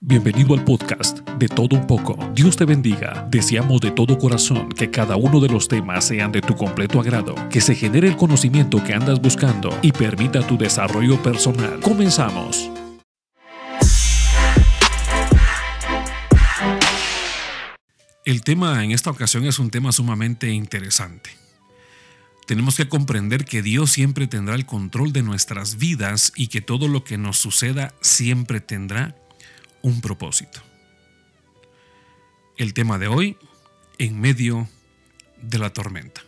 Bienvenido al podcast de todo un poco. Dios te bendiga. Deseamos de todo corazón que cada uno de los temas sean de tu completo agrado, que se genere el conocimiento que andas buscando y permita tu desarrollo personal. Comenzamos. El tema en esta ocasión es un tema sumamente interesante. Tenemos que comprender que Dios siempre tendrá el control de nuestras vidas y que todo lo que nos suceda siempre tendrá un propósito. El tema de hoy, en medio de la tormenta.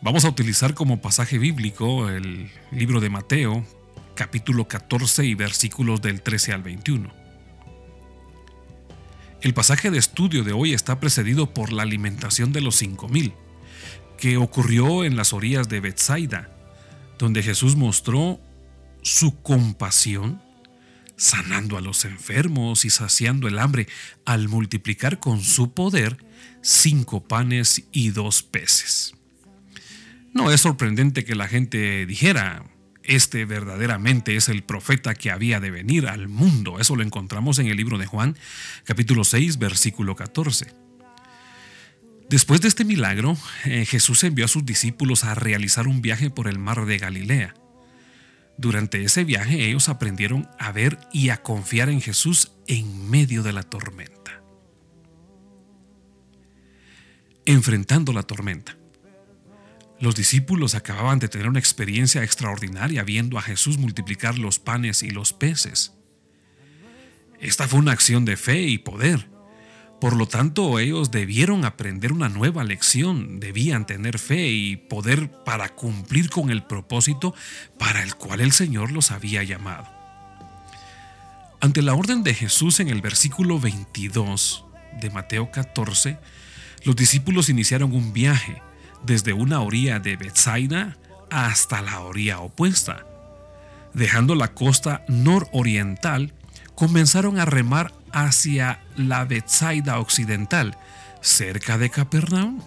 Vamos a utilizar como pasaje bíblico el libro de Mateo, capítulo 14 y versículos del 13 al 21. El pasaje de estudio de hoy está precedido por la alimentación de los cinco mil, que ocurrió en las orillas de Bethsaida, donde Jesús mostró su compasión sanando a los enfermos y saciando el hambre, al multiplicar con su poder cinco panes y dos peces. No es sorprendente que la gente dijera, este verdaderamente es el profeta que había de venir al mundo. Eso lo encontramos en el libro de Juan, capítulo 6, versículo 14. Después de este milagro, eh, Jesús envió a sus discípulos a realizar un viaje por el mar de Galilea. Durante ese viaje ellos aprendieron a ver y a confiar en Jesús en medio de la tormenta. Enfrentando la tormenta. Los discípulos acababan de tener una experiencia extraordinaria viendo a Jesús multiplicar los panes y los peces. Esta fue una acción de fe y poder por lo tanto, ellos debieron aprender una nueva lección, debían tener fe y poder para cumplir con el propósito para el cual el Señor los había llamado. Ante la orden de Jesús en el versículo 22 de Mateo 14, los discípulos iniciaron un viaje desde una orilla de Bethsaida hasta la orilla opuesta. Dejando la costa nororiental, comenzaron a remar hacia la Bethsaida occidental, cerca de Capernaum.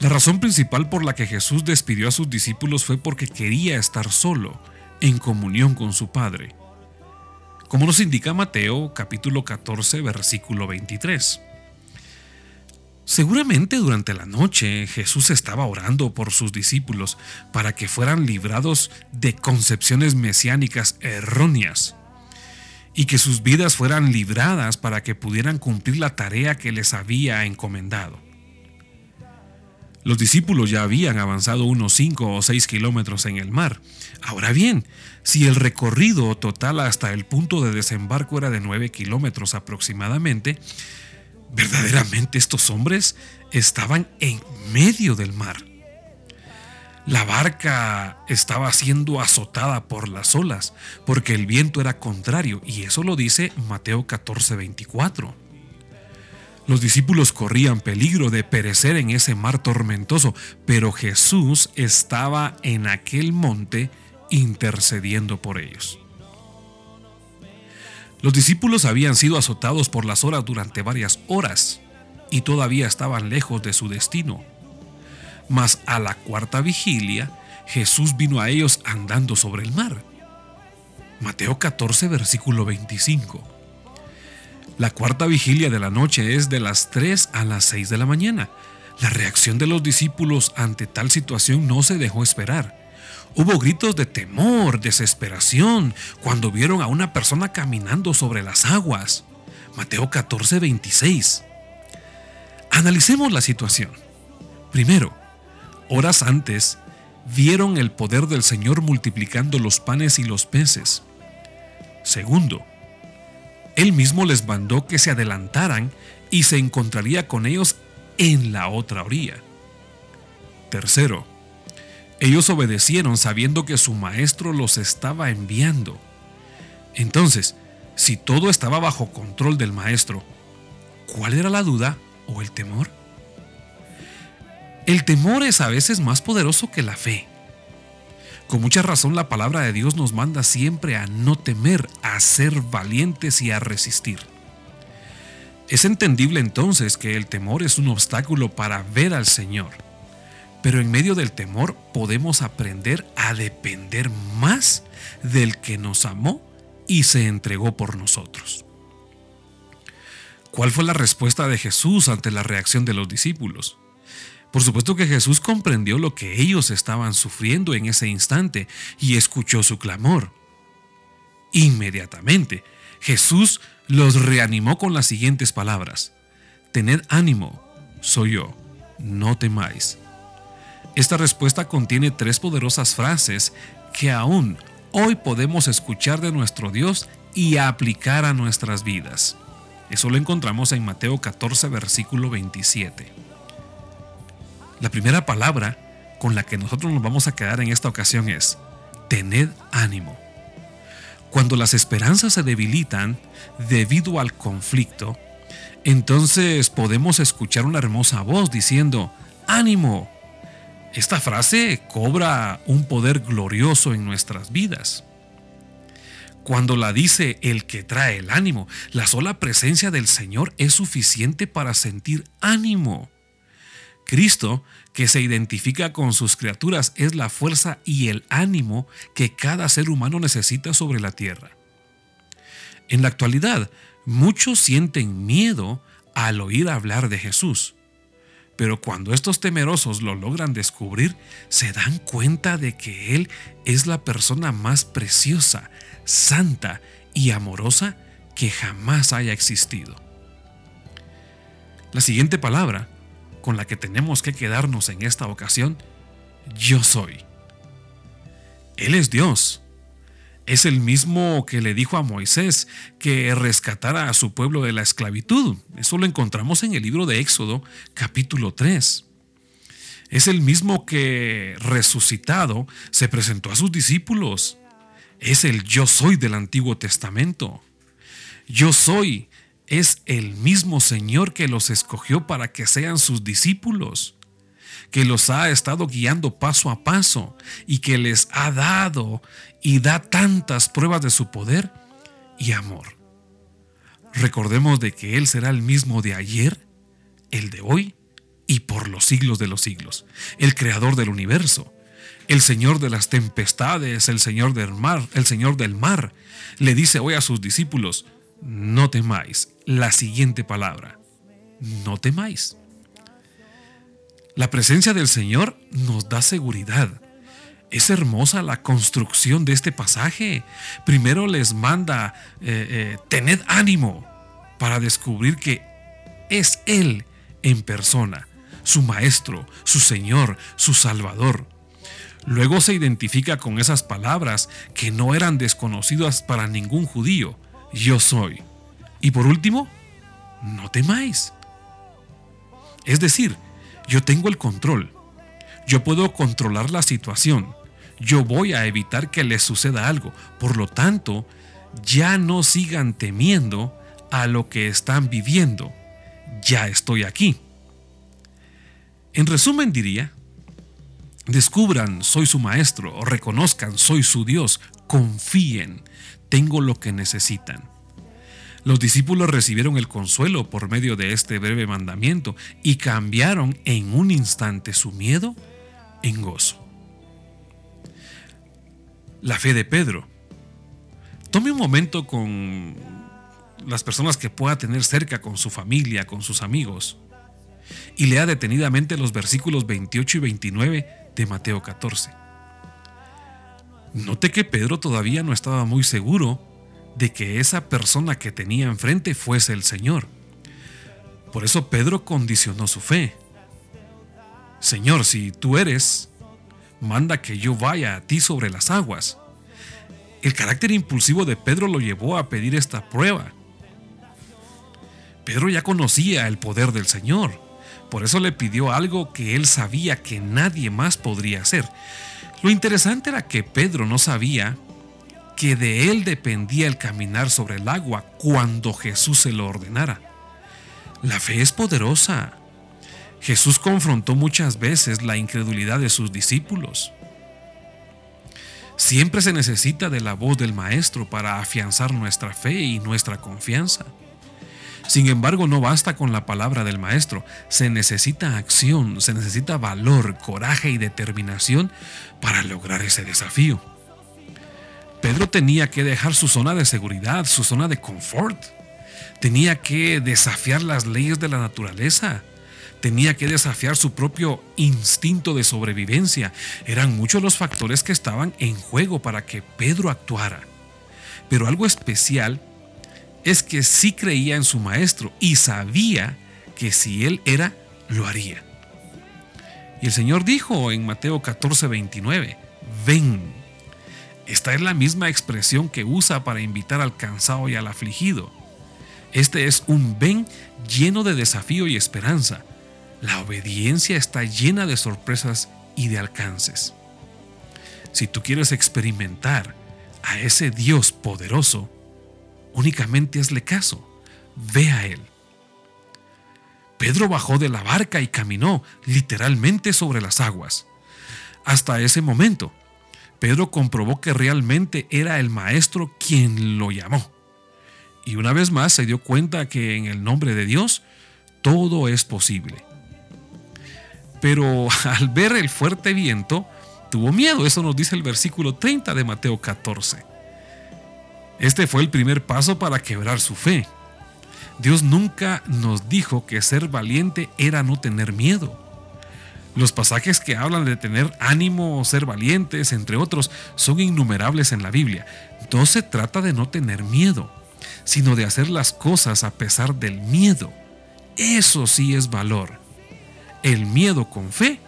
La razón principal por la que Jesús despidió a sus discípulos fue porque quería estar solo, en comunión con su Padre. Como nos indica Mateo capítulo 14 versículo 23. Seguramente durante la noche Jesús estaba orando por sus discípulos para que fueran librados de concepciones mesiánicas erróneas y que sus vidas fueran libradas para que pudieran cumplir la tarea que les había encomendado. Los discípulos ya habían avanzado unos 5 o 6 kilómetros en el mar. Ahora bien, si el recorrido total hasta el punto de desembarco era de 9 kilómetros aproximadamente, verdaderamente estos hombres estaban en medio del mar. La barca estaba siendo azotada por las olas, porque el viento era contrario, y eso lo dice Mateo 14:24. Los discípulos corrían peligro de perecer en ese mar tormentoso, pero Jesús estaba en aquel monte intercediendo por ellos. Los discípulos habían sido azotados por las olas durante varias horas y todavía estaban lejos de su destino mas a la cuarta vigilia, Jesús vino a ellos andando sobre el mar. Mateo 14, versículo 25. La cuarta vigilia de la noche es de las 3 a las 6 de la mañana. La reacción de los discípulos ante tal situación no se dejó esperar. Hubo gritos de temor, desesperación, cuando vieron a una persona caminando sobre las aguas. Mateo 14, 26. Analicemos la situación. Primero, Horas antes, vieron el poder del Señor multiplicando los panes y los peces. Segundo, Él mismo les mandó que se adelantaran y se encontraría con ellos en la otra orilla. Tercero, ellos obedecieron sabiendo que su maestro los estaba enviando. Entonces, si todo estaba bajo control del maestro, ¿cuál era la duda o el temor? El temor es a veces más poderoso que la fe. Con mucha razón la palabra de Dios nos manda siempre a no temer, a ser valientes y a resistir. Es entendible entonces que el temor es un obstáculo para ver al Señor, pero en medio del temor podemos aprender a depender más del que nos amó y se entregó por nosotros. ¿Cuál fue la respuesta de Jesús ante la reacción de los discípulos? Por supuesto que Jesús comprendió lo que ellos estaban sufriendo en ese instante y escuchó su clamor. Inmediatamente, Jesús los reanimó con las siguientes palabras. Tened ánimo, soy yo, no temáis. Esta respuesta contiene tres poderosas frases que aún hoy podemos escuchar de nuestro Dios y aplicar a nuestras vidas. Eso lo encontramos en Mateo 14, versículo 27. La primera palabra con la que nosotros nos vamos a quedar en esta ocasión es, tened ánimo. Cuando las esperanzas se debilitan debido al conflicto, entonces podemos escuchar una hermosa voz diciendo, ánimo. Esta frase cobra un poder glorioso en nuestras vidas. Cuando la dice el que trae el ánimo, la sola presencia del Señor es suficiente para sentir ánimo. Cristo, que se identifica con sus criaturas, es la fuerza y el ánimo que cada ser humano necesita sobre la tierra. En la actualidad, muchos sienten miedo al oír hablar de Jesús. Pero cuando estos temerosos lo logran descubrir, se dan cuenta de que Él es la persona más preciosa, santa y amorosa que jamás haya existido. La siguiente palabra con la que tenemos que quedarnos en esta ocasión, yo soy. Él es Dios. Es el mismo que le dijo a Moisés que rescatara a su pueblo de la esclavitud. Eso lo encontramos en el libro de Éxodo capítulo 3. Es el mismo que resucitado se presentó a sus discípulos es el yo soy del Antiguo Testamento. Yo soy es el mismo Señor que los escogió para que sean sus discípulos, que los ha estado guiando paso a paso y que les ha dado y da tantas pruebas de su poder y amor. Recordemos de que Él será el mismo de ayer, el de hoy y por los siglos de los siglos, el creador del universo el Señor de las tempestades, el Señor del mar, el Señor del mar, le dice hoy a sus discípulos, no temáis. La siguiente palabra, no temáis. La presencia del Señor nos da seguridad. Es hermosa la construcción de este pasaje. Primero les manda, eh, eh, tened ánimo para descubrir que es Él en persona, su Maestro, su Señor, su Salvador. Luego se identifica con esas palabras que no eran desconocidas para ningún judío. Yo soy. Y por último, no temáis. Es decir, yo tengo el control. Yo puedo controlar la situación. Yo voy a evitar que les suceda algo. Por lo tanto, ya no sigan temiendo a lo que están viviendo. Ya estoy aquí. En resumen diría Descubran, soy su maestro, o reconozcan, soy su Dios, confíen, tengo lo que necesitan. Los discípulos recibieron el consuelo por medio de este breve mandamiento y cambiaron en un instante su miedo en gozo. La fe de Pedro. Tome un momento con las personas que pueda tener cerca, con su familia, con sus amigos, y lea detenidamente los versículos 28 y 29 de Mateo 14. Note que Pedro todavía no estaba muy seguro de que esa persona que tenía enfrente fuese el Señor. Por eso Pedro condicionó su fe. Señor, si tú eres, manda que yo vaya a ti sobre las aguas. El carácter impulsivo de Pedro lo llevó a pedir esta prueba. Pedro ya conocía el poder del Señor. Por eso le pidió algo que él sabía que nadie más podría hacer. Lo interesante era que Pedro no sabía que de él dependía el caminar sobre el agua cuando Jesús se lo ordenara. La fe es poderosa. Jesús confrontó muchas veces la incredulidad de sus discípulos. Siempre se necesita de la voz del Maestro para afianzar nuestra fe y nuestra confianza. Sin embargo, no basta con la palabra del maestro, se necesita acción, se necesita valor, coraje y determinación para lograr ese desafío. Pedro tenía que dejar su zona de seguridad, su zona de confort. Tenía que desafiar las leyes de la naturaleza. Tenía que desafiar su propio instinto de sobrevivencia. Eran muchos los factores que estaban en juego para que Pedro actuara. Pero algo especial es que sí creía en su maestro y sabía que si él era, lo haría. Y el Señor dijo en Mateo 14, 29, ven. Esta es la misma expresión que usa para invitar al cansado y al afligido. Este es un ven lleno de desafío y esperanza. La obediencia está llena de sorpresas y de alcances. Si tú quieres experimentar a ese Dios poderoso, únicamente hazle caso, ve a Él. Pedro bajó de la barca y caminó literalmente sobre las aguas. Hasta ese momento, Pedro comprobó que realmente era el Maestro quien lo llamó. Y una vez más se dio cuenta que en el nombre de Dios todo es posible. Pero al ver el fuerte viento, tuvo miedo. Eso nos dice el versículo 30 de Mateo 14. Este fue el primer paso para quebrar su fe. Dios nunca nos dijo que ser valiente era no tener miedo. Los pasajes que hablan de tener ánimo o ser valientes, entre otros, son innumerables en la Biblia. No se trata de no tener miedo, sino de hacer las cosas a pesar del miedo. Eso sí es valor. El miedo con fe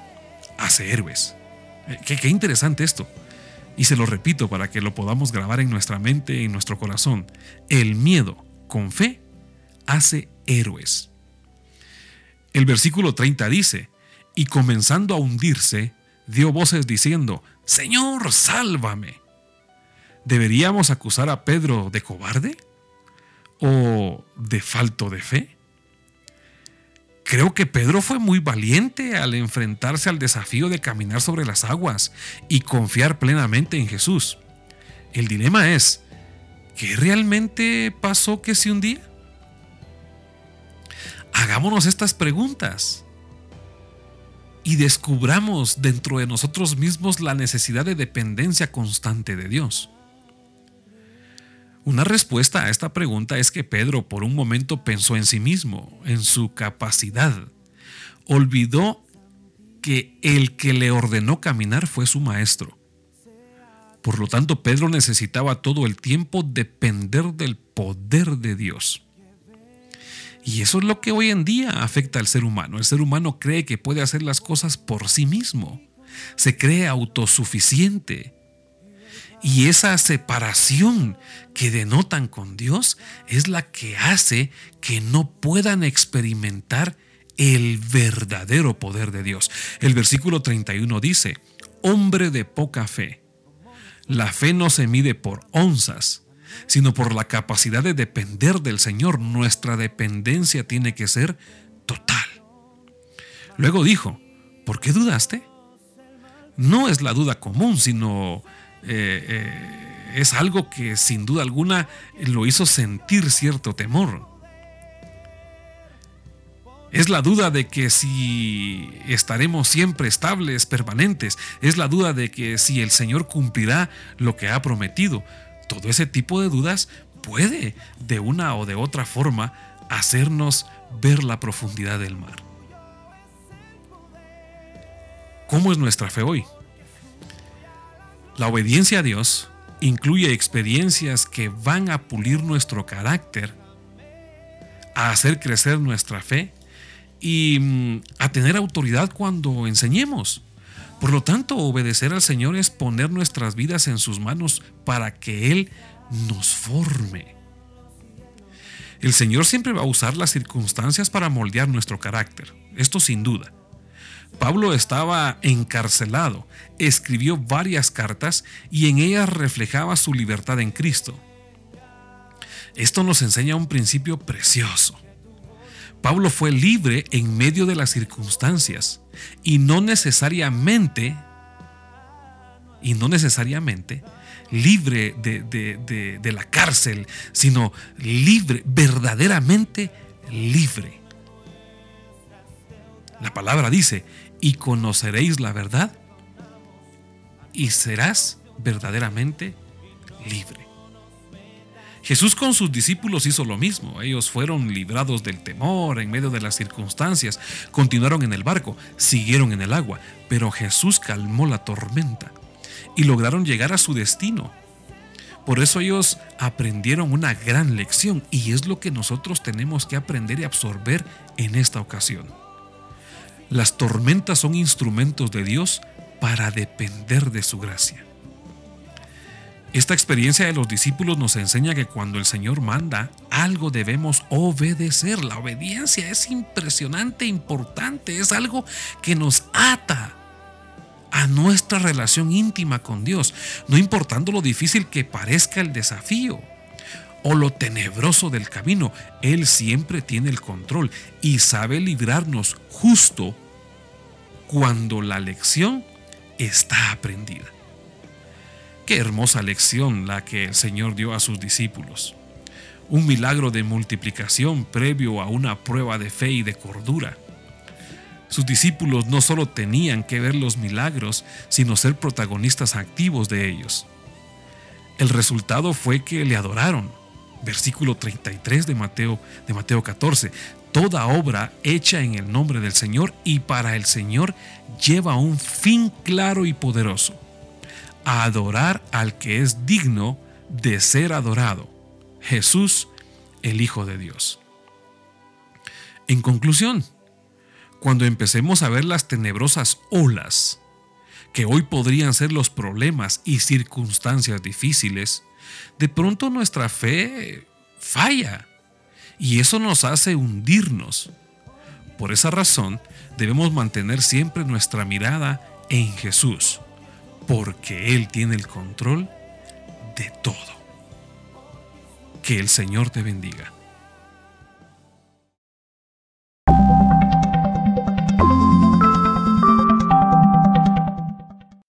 hace héroes. Eh, qué, interesante esto. Y se lo repito para que lo podamos grabar en nuestra mente y en nuestro corazón. El miedo con fe hace héroes. El versículo 30 dice, y comenzando a hundirse, dio voces diciendo, Señor, sálvame. ¿Deberíamos acusar a Pedro de cobarde? ¿O de falto de fe? Creo que Pedro fue muy valiente al enfrentarse al desafío de caminar sobre las aguas y confiar plenamente en Jesús. El dilema es, ¿qué realmente pasó que se hundía? Hagámonos estas preguntas y descubramos dentro de nosotros mismos la necesidad de dependencia constante de Dios. Una respuesta a esta pregunta es que Pedro por un momento pensó en sí mismo, en su capacidad. Olvidó que el que le ordenó caminar fue su maestro. Por lo tanto, Pedro necesitaba todo el tiempo depender del poder de Dios. Y eso es lo que hoy en día afecta al ser humano. El ser humano cree que puede hacer las cosas por sí mismo. Se cree autosuficiente. Y esa separación que denotan con Dios es la que hace que no puedan experimentar el verdadero poder de Dios. El versículo 31 dice, hombre de poca fe. La fe no se mide por onzas, sino por la capacidad de depender del Señor. Nuestra dependencia tiene que ser total. Luego dijo, ¿por qué dudaste? No es la duda común, sino eh, eh, es algo que sin duda alguna lo hizo sentir cierto temor. Es la duda de que si estaremos siempre estables, permanentes. Es la duda de que si el Señor cumplirá lo que ha prometido todo ese tipo de dudas puede de una o de otra forma hacernos ver la profundidad del mar. ¿Cómo es nuestra fe hoy? La obediencia a Dios incluye experiencias que van a pulir nuestro carácter, a hacer crecer nuestra fe y mm, a tener autoridad cuando enseñemos. Por lo tanto, obedecer al Señor es poner nuestras vidas en sus manos para que Él nos forme. El Señor siempre va a usar las circunstancias para moldear nuestro carácter, esto sin duda. Pablo estaba encarcelado, escribió varias cartas y en ellas reflejaba su libertad en Cristo. Esto nos enseña un principio precioso. Pablo fue libre en medio de las circunstancias y no necesariamente, y no necesariamente libre de, la cárcel, sino libre, verdaderamente libre. La palabra dice, y conoceréis la verdad y serás verdaderamente libre. Jesús con sus discípulos hizo lo mismo. Ellos fueron librados del temor en medio de las circunstancias, continuaron en el barco, siguieron en el agua, pero Jesús calmó la tormenta y lograron llegar a su destino. Por eso ellos aprendieron una gran lección y es lo que nosotros tenemos que aprender y absorber en esta ocasión. Las tormentas son instrumentos de Dios para depender de su gracia. Esta experiencia de los discípulos nos enseña que cuando el Señor manda, algo debemos obedecer. La obediencia es impresionante, importante, es algo que nos ata a nuestra relación íntima con Dios, no importando lo difícil que parezca el desafío o lo tenebroso del camino, Él siempre tiene el control y sabe librarnos justo cuando la lección está aprendida. Qué hermosa lección la que el Señor dio a sus discípulos. Un milagro de multiplicación previo a una prueba de fe y de cordura. Sus discípulos no solo tenían que ver los milagros, sino ser protagonistas activos de ellos. El resultado fue que le adoraron. Versículo 33 de Mateo, de Mateo 14. Toda obra hecha en el nombre del Señor y para el Señor lleva un fin claro y poderoso adorar al que es digno de ser adorado, Jesús, el Hijo de Dios. En conclusión, cuando empecemos a ver las tenebrosas olas que hoy podrían ser los problemas y circunstancias difíciles, de pronto nuestra fe falla y eso nos hace hundirnos. Por esa razón, debemos mantener siempre nuestra mirada en Jesús porque Él tiene el control de todo. Que el Señor te bendiga.